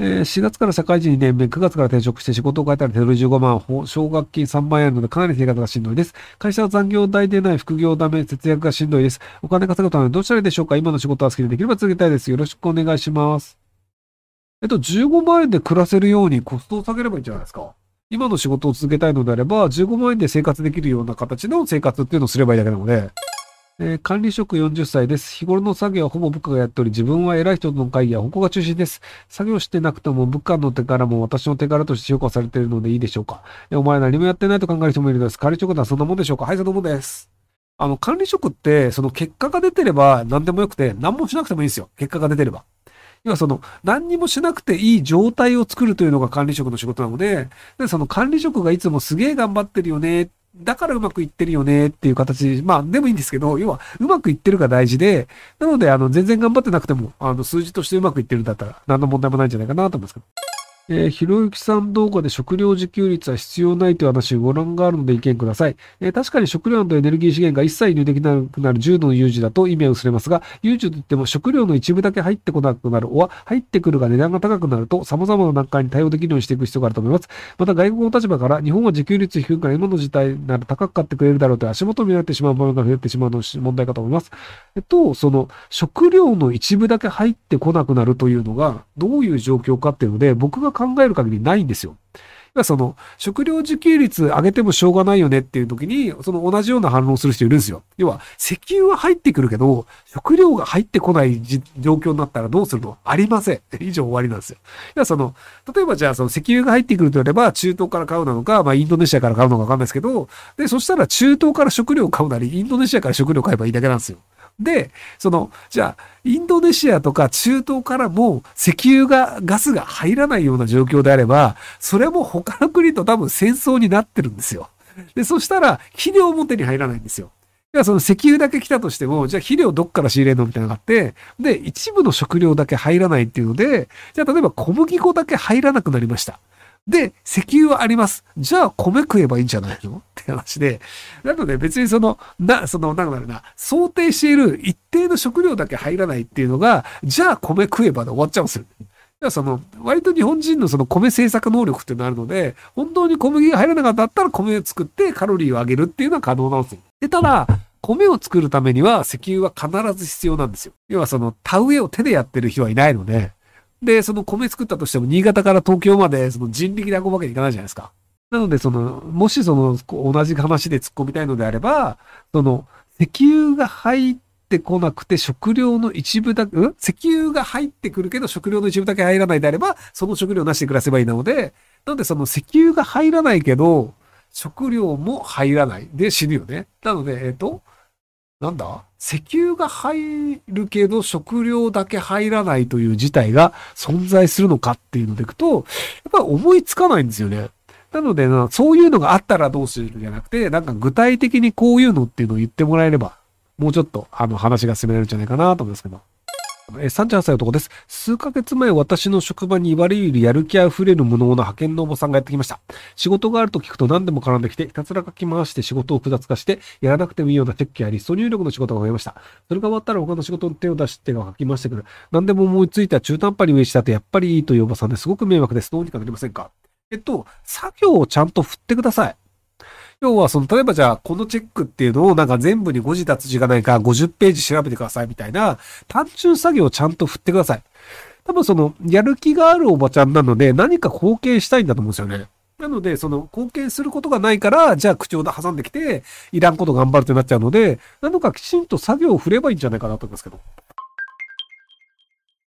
えー、4月から社会人2年目、9月から転職して仕事を変えたら手取り15万、奨学金3万円あるのでかなり生活がしんどいです。会社は残業代でない副業ダメ、節約がしんどいです。お金稼ぐためにどうしたらいいでしょうか？今の仕事は好きでできれば続けたいです。よろしくお願いします。えっと、15万円で暮らせるようにコストを下げればいいんじゃないですか？今の仕事を続けたいのであれば、15万円で生活できるような形の生活っていうのをすればいいだけなので、えー、管理職40歳です。日頃の作業はほぼ部下がやっており、自分は偉い人の会議はここが中心です。作業してなくても部下の手柄も私の手柄として評価されているのでいいでしょうか。えお前何もやってないと考える人もいるのです。管理職とはそんなもんでしょうかはい、そのもんです。あの、管理職って、その結果が出てれば何でもよくて、何もしなくてもいいんですよ。結果が出てれば。要はその、何にもしなくていい状態を作るというのが管理職の仕事なので、でその管理職がいつもすげえ頑張ってるよねだからうまくいってるよねっていう形、まあでもいいんですけど、要はうまくいってるが大事で、なのであの全然頑張ってなくても、あの数字としてうまくいってるんだったら何の問題もないんじゃないかなと思いますけど。えー、ひろゆきさん動画で食料自給率は必要ないという話をご覧があるので意見ください。えー、確かに食料とエネルギー資源が一切入できなくなる重度の有事だと意味は薄れますが、有事といっても食料の一部だけ入ってこなくなる、おは入ってくるが値段が高くなると様々な段階に対応できるようにしていく必要があると思います。また外国の立場から日本は自給率低いから今の事態なら高く買ってくれるだろうと足元を見られてしまう場面が増えてしまうの問題かと思います。えっと、その食料の一部だけ入ってこなくなるというのがどういう状況かっていうので僕が考える限りないんですよ。その、食料自給率上げてもしょうがないよねっていう時に、その同じような反論する人いるんですよ。要は、石油は入ってくるけど、食料が入ってこない状況になったらどうするの？ありません。以上終わりなんですよ。要はその、例えばじゃあその石油が入ってくるとあれば、中東から買うなのか、まあインドネシアから買うのかわかんないですけど、で、そしたら中東から食料を買うなり、インドネシアから食料を買えばいいだけなんですよ。で、その、じゃあ、インドネシアとか中東からも石油が、ガスが入らないような状況であれば、それも他の国と多分戦争になってるんですよ。で、そしたら、肥料も手に入らないんですよ。いや、その石油だけ来たとしても、じゃあ肥料どっから仕入れるのみたいなのがあって、で、一部の食料だけ入らないっていうので、じゃあ例えば小麦粉だけ入らなくなりました。で、石油はあります。じゃあ米食えばいいんじゃないの？って話で。なので別にその、な、その、なんだろうな、想定している一定の食料だけ入らないっていうのが、じゃあ米食えばで終わっちゃうんですよ。その、割と日本人のその米製作能力っていうのがあるので、本当に小麦が入らなかったら米を作ってカロリーを上げるっていうのは可能なんですよ。で、ただ、米を作るためには石油は必ず必要なんですよ。要はその田植えを手でやってる人はいないので、で、その米作ったとしても、新潟から東京まで、その人力で運ぶわけにいかないじゃないですか。なので、その、もしその、同じ話で突っ込みたいのであれば、その、石油が入ってこなくて食料の一部だけ、うん？石油が入ってくるけど食料の一部だけ入らないであれば、その食料なしで暮らせばいいなので、なのでその石油が入らないけど、食料も入らないで死ぬよね。なので、えっ、と、なんだ？石油が入るけど食料だけ入らないという事態が存在するのかっていうのでいくと、やっぱり思いつかないんですよね。なので、そういうのがあったらどうするじゃなくて、なんか具体的にこういうのっていうのを言ってもらえれば、もうちょっとあの話が進められるんじゃないかなと思いますけど。え38歳男です。数ヶ月前、私の職場に言われるやる気あふれる無能な派遣のおばさんがやってきました。仕事があると聞くと何でも絡んできて、ひたすら書き回して仕事を複雑化して、やらなくてもいいようなチェックやリスト入力の仕事が増えました。それが終わったら他の仕事に手を出してが書き回してくる。何でも思いついた中途半端に上したとやっぱりいいというおばさんですごく迷惑です。どうにかなりませんか？えっと、作業をちゃんと振ってください。要は、その、例えばじゃあ、このチェックっていうのをなんか全部に誤字脱字がないか50ページ調べてくださいみたいな、単純作業をちゃんと振ってください。多分その、やる気があるおばちゃんなので、何か貢献したいんだと思うんですよね。なので、その、貢献することがないから、じゃあ口を挟んできて、いらんこと頑張るってなっちゃうので、何度かきちんと作業を振ればいいんじゃないかなと思いますけど。